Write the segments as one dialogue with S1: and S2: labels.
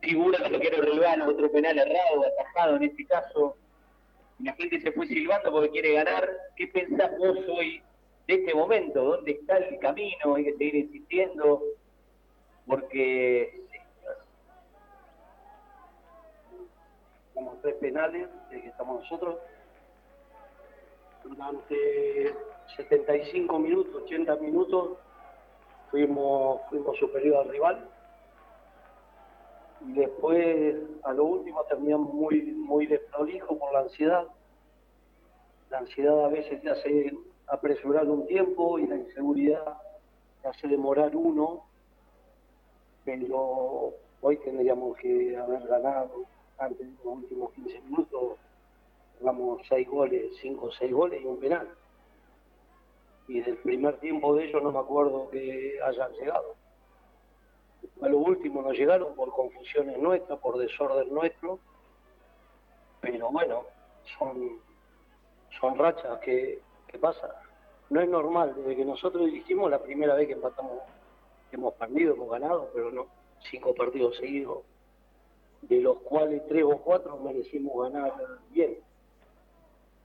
S1: figura de lo que era rival, otro penal errado, atajado en este caso. La gente se fue silbando porque quiere ganar. ¿Qué pensás vos hoy de este momento? ¿Dónde está el camino? Hay que seguir insistiendo. Porque
S2: como tres penales de que estamos nosotros. Durante 75 minutos, 80 minutos, fuimos, fuimos superior al rival. Y después, a lo último, terminamos muy, muy desprolijo por la ansiedad. La ansiedad a veces te hace apresurar un tiempo y la inseguridad te hace demorar uno. Pero hoy tendríamos que haber ganado antes de los últimos 15 minutos. Jugamos 6 goles, 5 o 6 goles y un penal y del primer tiempo de ellos no me acuerdo que hayan llegado. A lo último no llegaron por confusiones nuestras, por desorden nuestro, pero bueno, son, son rachas que, que pasan. No es normal, desde que nosotros dirigimos la primera vez que empatamos, hemos perdido, hemos ganado, pero no, cinco partidos seguidos, de los cuales tres o cuatro merecimos ganar bien.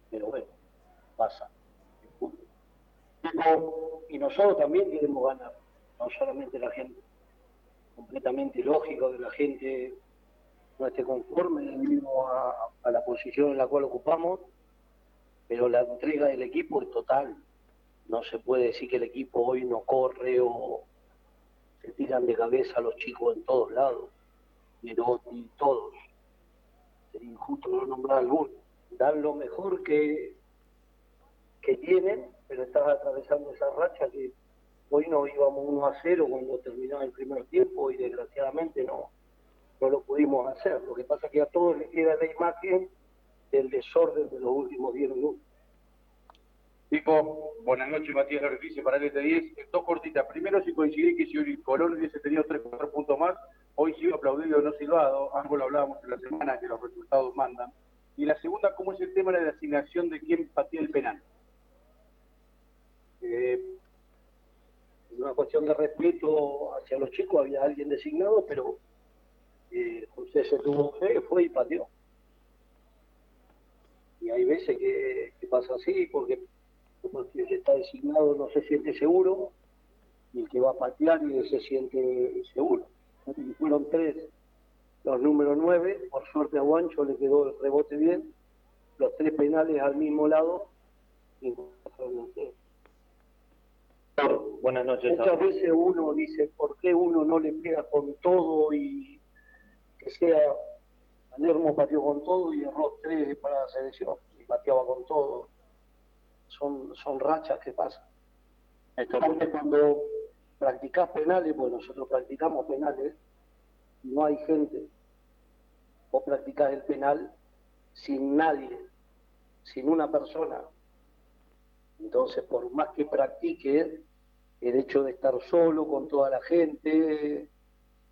S2: Pero bueno, pasa y nosotros también queremos ganar, no solamente la gente. Completamente lógico que la gente no esté conforme debido a, la posición en la cual ocupamos, pero la entrega del equipo es total. No se puede decir que el equipo hoy no corre o se tiran de cabeza a los chicos en todos lados, pero y todos. Sería injusto no nombrar alguno. Dan lo mejor que, que tienen pero estaba atravesando esa racha que hoy no íbamos 1 a 0 cuando terminaba el primer tiempo y desgraciadamente no, no lo pudimos hacer. Lo que pasa es que a todos les queda la imagen del desorden de los últimos 10 minutos.
S3: Pico, buenas noches, Matías Loretice para el ET10. Dos cortitas. Primero, si coincidí que si Colón hubiese tenido 3 4 puntos más, hoy sí aplaudido no silbado. Ambos lo hablábamos en la semana que los resultados mandan. Y la segunda, ¿cómo es el tema de la asignación de quién patía el penal?
S2: Eh, una de respeto hacia los chicos, había alguien designado, pero eh, José se tuvo fe, fue y pateó. Y hay veces que, pasa así, porque, el que está designado no se siente seguro, y el que va a patear y se siente seguro. fueron tres los números nueve, por suerte a Guancho le quedó el rebote bien, los tres penales al mismo lado, y
S1: Buenas noches.
S2: Muchas veces uno dice, ¿por qué uno no le pega con todo y que sea Palermo pateó con todo y erró tres para la selección y pateaba con todo? Son, son rachas que pasan. Esto cuando practicás penales, pues nosotros practicamos penales, no hay gente. Vos practicás el penal sin nadie, sin una persona. Entonces, por más que practique, el hecho de estar solo con toda la gente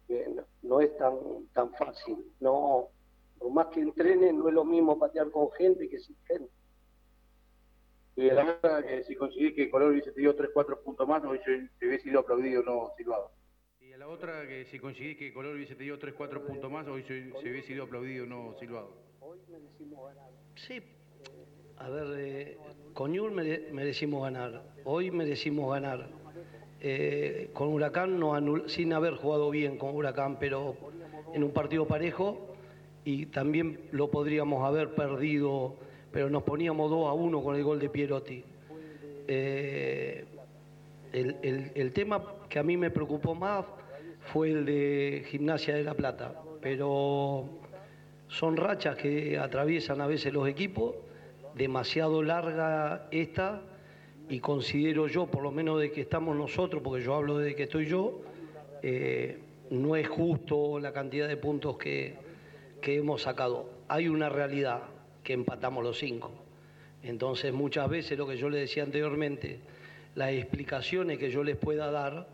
S2: eh, no, es tan, tan fácil. No, por más que entrene, no es lo mismo patear con gente que sin gente.
S3: Y la verdad que si conseguís que Color hubiese tenido 3, 4 puntos más, no hubiese, hubiese sido aplaudido, no silbado.
S4: Y a la otra, que si conseguís que Color hubiese tenido 3, 4 puntos más, hoy se, se hubiese sido aplaudido, no silbado. Hoy
S5: merecimos ganar. Sí, a ver, eh, con merecimos ganar, hoy merecimos ganar. Eh, con Huracán, no sin haber jugado bien con Huracán, pero en un partido parejo y también lo podríamos haber perdido, pero nos poníamos 2 a 1 con el gol de Pierotti. Eh, el, tema que a mí me preocupó más fue el de Gimnasia de la Plata, pero son rachas que atraviesan a veces los equipos demasiado larga esta y considero yo, por lo menos de que estamos nosotros, porque yo hablo de que estoy yo, eh, no es justo la cantidad de puntos que, que hemos sacado. Hay una realidad que empatamos los cinco. Entonces muchas veces lo que yo le decía anteriormente, las explicaciones que yo les pueda dar,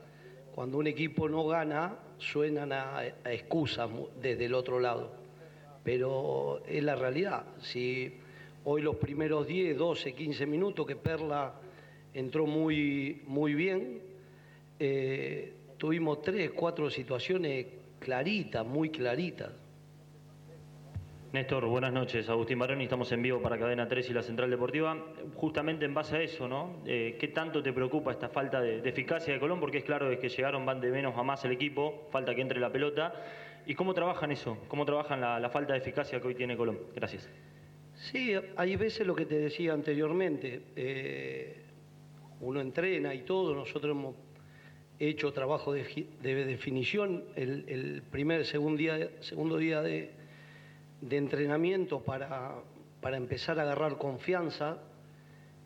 S5: cuando un equipo no gana, suenan a, a excusas desde el otro lado. Pero es la realidad. Si Hoy los primeros 10, 12, 15 minutos que Perla entró muy, muy bien, eh, tuvimos tres, cuatro situaciones
S2: claritas, muy claritas.
S6: Néstor, buenas noches. Agustín Baroni, estamos en vivo para Cadena 3 y la Central Deportiva. Justamente en base a eso, ¿no? Eh, ¿Qué tanto te preocupa esta falta de, eficacia de Colón? Porque es claro que llegaron, van de menos a más el equipo, falta que entre la pelota. ¿Y cómo trabajan eso? ¿Cómo trabajan la, falta de eficacia que hoy tiene Colón? Gracias.
S2: Sí, hay veces lo que te decía anteriormente. Eh, uno entrena y todo, nosotros hemos hecho trabajo de, definición el, primer, segundo día, segundo día de entrenamiento para, para empezar a agarrar confianza.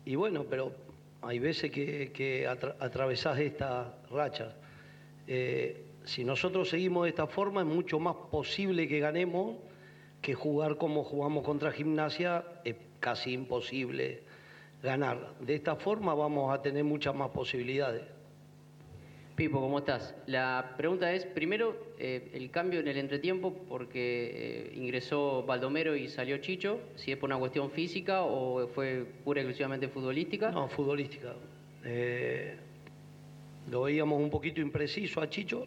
S2: Y bueno, pero hay veces que, que atravesás esta racha. Eh, si nosotros seguimos de esta forma, es mucho más posible que ganemos que jugar como jugamos contra gimnasia, es casi imposible ganar. De esta forma vamos a tener muchas más posibilidades.
S7: Pipo, ¿cómo estás? La pregunta es, primero, eh, el cambio en el entretiempo, porque eh, ingresó Baldomero y salió Chicho, si es por una cuestión física o fue pura y exclusivamente futbolística.
S2: No, futbolística. Eh, lo veíamos un poquito impreciso a Chicho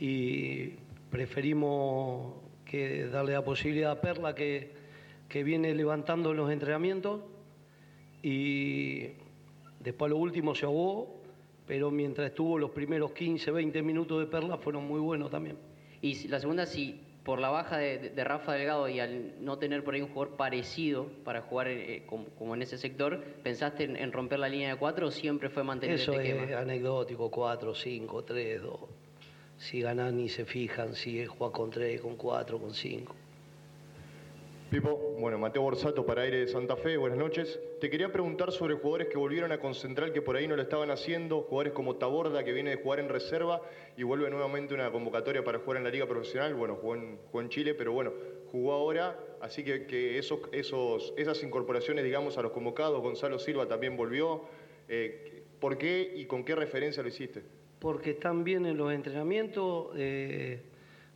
S2: y preferimos que darle la posibilidad a Perla que, que viene levantando los entrenamientos y después lo último se ahogó pero mientras estuvo los primeros 15, 20 minutos de Perla fueron muy buenos también.
S7: Y la segunda, si por la baja de, Rafa Delgado y al no tener por ahí un jugador parecido para jugar eh, como, en ese sector, ¿pensaste en, romper la línea de cuatro o siempre fue mantener
S2: Eso es anecdótico, 4, 5, 3, 2. Si ganan ni se fijan, si juega con 3, con 4, con 5.
S8: Pipo, bueno, Mateo Borsato para Aire de Santa Fe, buenas noches. Te quería preguntar sobre jugadores que volvieron a concentrar que por ahí no lo estaban haciendo, jugadores como Taborda que viene de jugar en reserva y vuelve nuevamente una convocatoria para jugar en la liga profesional, bueno, jugó en, Chile, pero bueno, jugó ahora, así que, esos, esos, esas incorporaciones, digamos, a los convocados, Gonzalo Silva también volvió, eh, ¿por qué y con qué referencia lo hiciste?
S2: Porque están bien en los entrenamientos. Eh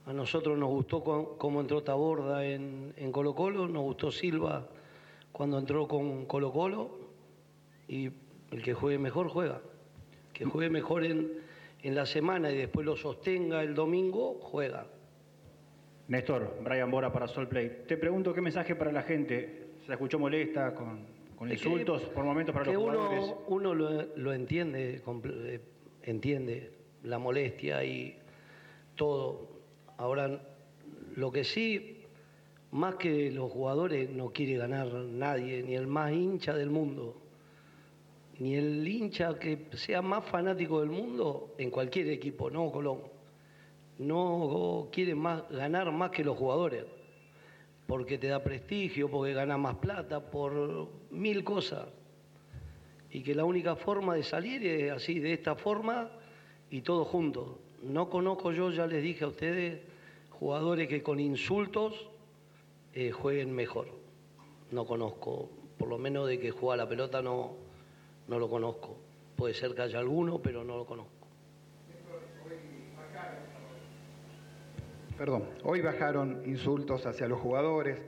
S2: a nosotros nos gustó cómo entró Taborda en, Colo Colo, nos gustó Silva cuando entró con Colo Colo y el que juegue mejor juega. Que juegue mejor en, la semana y después lo sostenga el domingo, juega.
S9: Néstor, Brian Bora para Solplay. Te pregunto qué mensaje para la gente. ¿Se la escuchó molesta con, insultos por momentos para los jugadores?
S2: Uno, lo, lo entiende, eh, entiende la molestia y todo Ahora, lo que sí, más que los jugadores, no quiere ganar nadie, ni el más hincha del mundo, ni el hincha que sea más fanático del mundo en cualquier equipo, no Colón. No quiere más, ganar más que los jugadores, porque te da prestigio, porque gana más plata, por mil cosas. Y que la única forma de salir es así, de esta forma y todos juntos. No conozco yo, ya les dije a ustedes, jugadores que con insultos eh, jueguen mejor. No conozco, por lo menos de que juega la pelota no, no lo conozco. Puede ser que haya alguno, pero no lo conozco.
S10: Perdón, hoy bajaron insultos hacia los jugadores,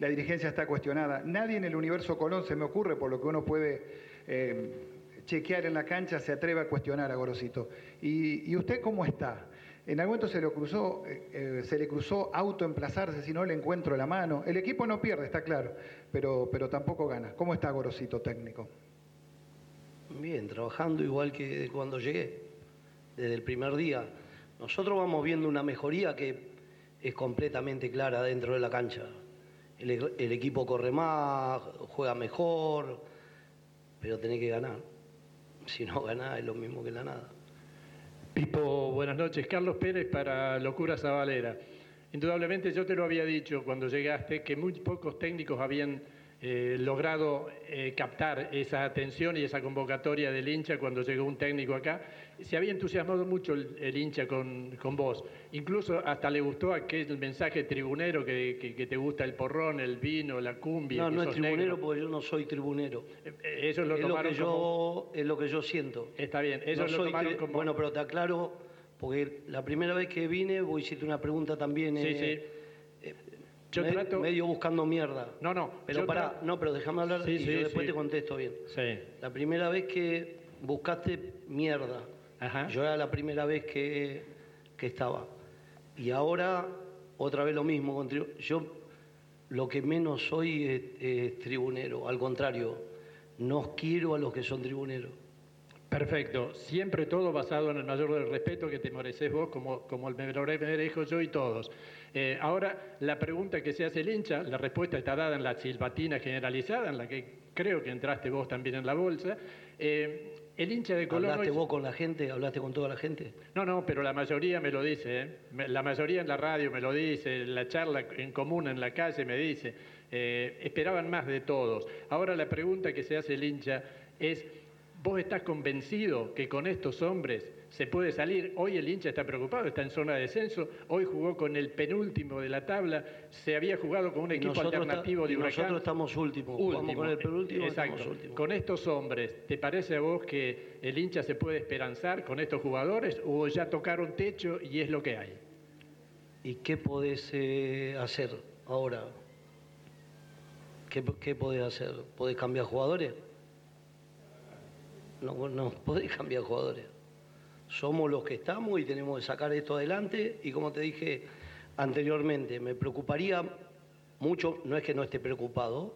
S10: la dirigencia está cuestionada. Nadie en el universo Colón se me ocurre, por lo que uno puede eh, chequear en la cancha, se atreve a cuestionar a Gorosito. ¿Y, ¿Y usted cómo está? En algún momento se le cruzó, eh, eh, se le cruzó autoemplazarse, si no le encuentro la mano. El equipo no pierde, está claro, pero, pero tampoco gana. ¿Cómo está Gorosito técnico?
S2: Bien, trabajando igual que cuando llegué, desde el primer día. Nosotros vamos viendo una mejoría que es completamente clara dentro de la cancha. El, equipo corre más, juega mejor, pero tiene que ganar. Si no gana es lo mismo que la nada.
S11: Pipo, buenas noches. Carlos Pérez para Locura Zabalera. Indudablemente yo te lo había dicho cuando llegaste que muy pocos técnicos habían eh, logrado eh, captar esa atención y esa convocatoria del hincha cuando llegó un técnico acá. Se había entusiasmado mucho el, hincha con, vos. Incluso hasta le gustó aquel mensaje tribunero que, te gusta el porrón, el vino, la cumbia.
S2: No, no es tribunero porque yo no soy tribunero.
S11: Eh, lo
S2: es lo que yo Es lo que yo siento.
S11: Está bien, eso lo tomaron como...
S2: Bueno, pero te aclaro, porque la primera vez que vine vos hiciste una pregunta también.
S11: Sí, sí
S2: yo trato... Medio buscando mierda.
S11: No, no.
S2: Pero para, no, pero déjame hablar y yo después te contesto bien.
S11: Sí.
S2: La primera vez que buscaste mierda, yo era la primera vez que, que estaba. Y ahora, otra vez lo mismo. Yo lo que menos soy es, tribunero, al contrario, no quiero a los que son tribuneros.
S11: Perfecto, siempre todo basado en el mayor del respeto que te mereces vos, como, como el me merezco yo y todos. Eh, ahora, la pregunta que se hace el hincha, la respuesta está dada en la silbatina generalizada, en la que creo que entraste vos también en la bolsa. Eh, el hincha de Colón.
S2: ¿Hablaste vos con la gente? ¿Hablaste con toda la gente?
S11: No, no, pero la mayoría me lo dice. ¿eh? La mayoría en la radio me lo dice, la charla en común en la calle me dice. esperaban más de todos. Ahora la pregunta que se hace el hincha es ¿Vos estás convencido que con estos hombres se puede salir? Hoy el hincha está preocupado, está en zona de descenso. Hoy jugó con el penúltimo de la tabla. Se había jugado con un equipo alternativo de Huracán.
S2: Nosotros estamos últimos. Último. con el penúltimo.
S11: Exacto. Con estos hombres, ¿te parece a vos que el hincha se puede esperanzar con estos jugadores o ya tocaron techo y es lo que hay?
S2: ¿Y qué podés eh, hacer ahora? ¿Qué, ¿Qué podés hacer? ¿Podés cambiar jugadores? No, no podés cambiar jugadores. Somos los que estamos y tenemos que sacar esto adelante y como te dije anteriormente, me preocuparía mucho, no es que no esté preocupado,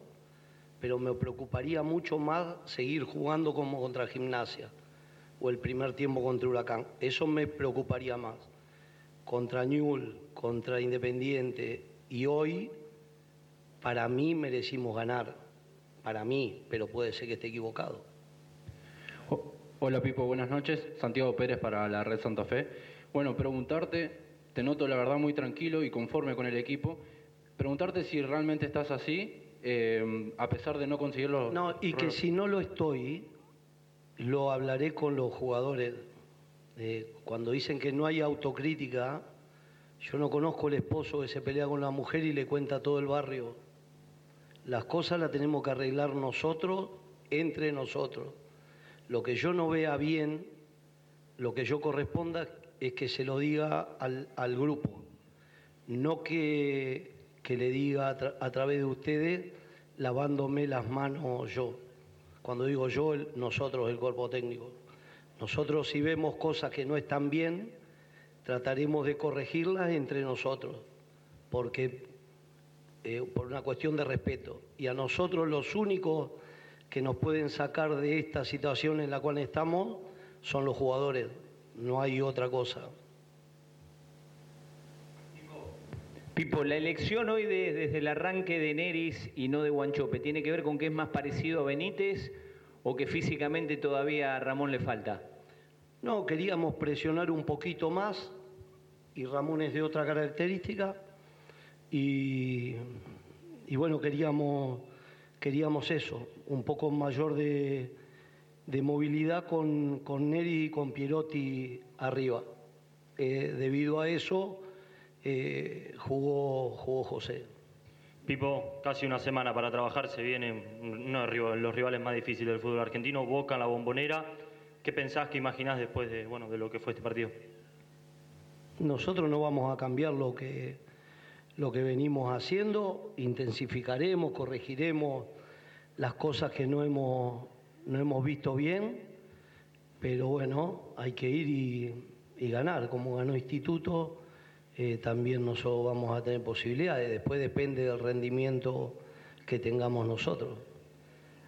S2: pero me preocuparía mucho más seguir jugando como contra Gimnasia o el primer tiempo contra Huracán. Eso me preocuparía más. Contra Newell, contra Independiente y hoy, para mí merecimos ganar. Para mí, pero puede ser que esté equivocado.
S12: Hola Pipo, buenas noches. Santiago Pérez para la Red Santa Fe. Bueno, preguntarte, te noto la verdad muy tranquilo y conforme con el equipo. Preguntarte si realmente estás así, eh, a pesar de no conseguirlo.
S2: No, y que si no lo estoy, lo hablaré con los jugadores. Eh, cuando dicen que no hay autocrítica, yo no conozco el esposo que se pelea con la mujer y le cuenta a todo el barrio. Las cosas las tenemos que arreglar nosotros, entre nosotros. Lo que yo no vea bien, lo que yo corresponda es que se lo diga al, grupo, no que, le diga a, través de ustedes lavándome las manos yo. Cuando digo yo, nosotros, el cuerpo técnico. Nosotros si vemos cosas que no están bien, trataremos de corregirlas entre nosotros, porque eh, por una cuestión de respeto. Y a nosotros los únicos que nos pueden sacar de esta situación en la cual estamos son los jugadores, no hay otra cosa.
S1: Pipo, la elección hoy desde el arranque de Neris y no de Guanchope, ¿tiene que ver con que es más parecido a Benítez o que físicamente todavía a Ramón le falta?
S2: No, queríamos presionar un poquito más y Ramón es de otra característica y, y bueno, queríamos queríamos eso, un poco mayor de, movilidad con, con, Neri y con Pierotti arriba. Eh, debido a eso eh, jugó, jugó José.
S6: Pipo, casi una semana para trabajar, se vienen uno de los rivales más difíciles del fútbol argentino, Boca en la bombonera. ¿Qué pensás, qué imaginás después de, bueno, de lo que fue este partido?
S2: Nosotros no vamos a cambiar lo que, lo que venimos haciendo, intensificaremos, corregiremos las cosas que no hemos, no hemos visto bien, pero bueno, hay que ir y, ganar. Como ganó Instituto, eh, también nosotros vamos a tener posibilidades. Después depende del rendimiento que tengamos nosotros.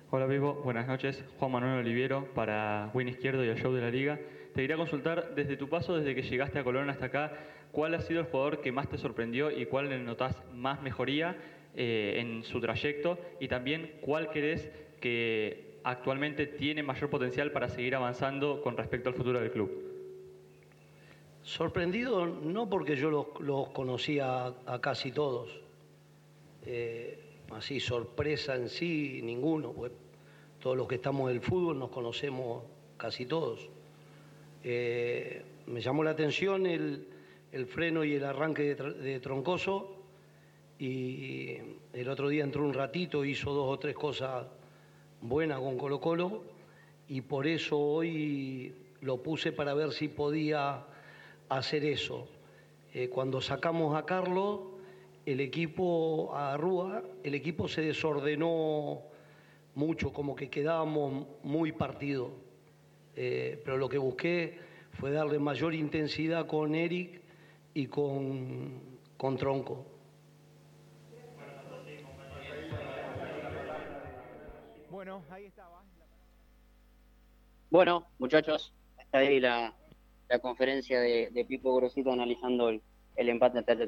S13: Hola Vivo, buenas noches. Juan Manuel Oliviero para Win Izquierdo y el Show de la Liga. Te quería consultar desde tu paso, desde que llegaste a Colón hasta acá, ¿cuál ha sido el jugador que más te sorprendió y cuál le notas más mejoría? Eh, en su trayecto y también cuál crees que actualmente tiene mayor potencial para seguir avanzando con respecto al futuro del club.
S2: Sorprendido no porque yo los, conocía a, casi todos, eh, así sorpresa en sí ninguno, pues todos los que estamos del fútbol nos conocemos casi todos. Eh, me llamó la atención el, freno y el arranque de Troncoso, y el otro día entró un ratito, hizo dos o tres cosas buenas con Colo Colo y por eso hoy lo puse para ver si podía hacer eso. Eh, cuando sacamos a Carlos, el equipo, a Rúa, el equipo se desordenó mucho, como que quedábamos muy partidos. Eh, pero lo que busqué fue darle mayor intensidad con Eric y con, con Tronco.
S14: Ahí estaba.
S15: Bueno, muchachos, está ahí la, la conferencia de, Pipo Grosito analizando el, el empate Atlético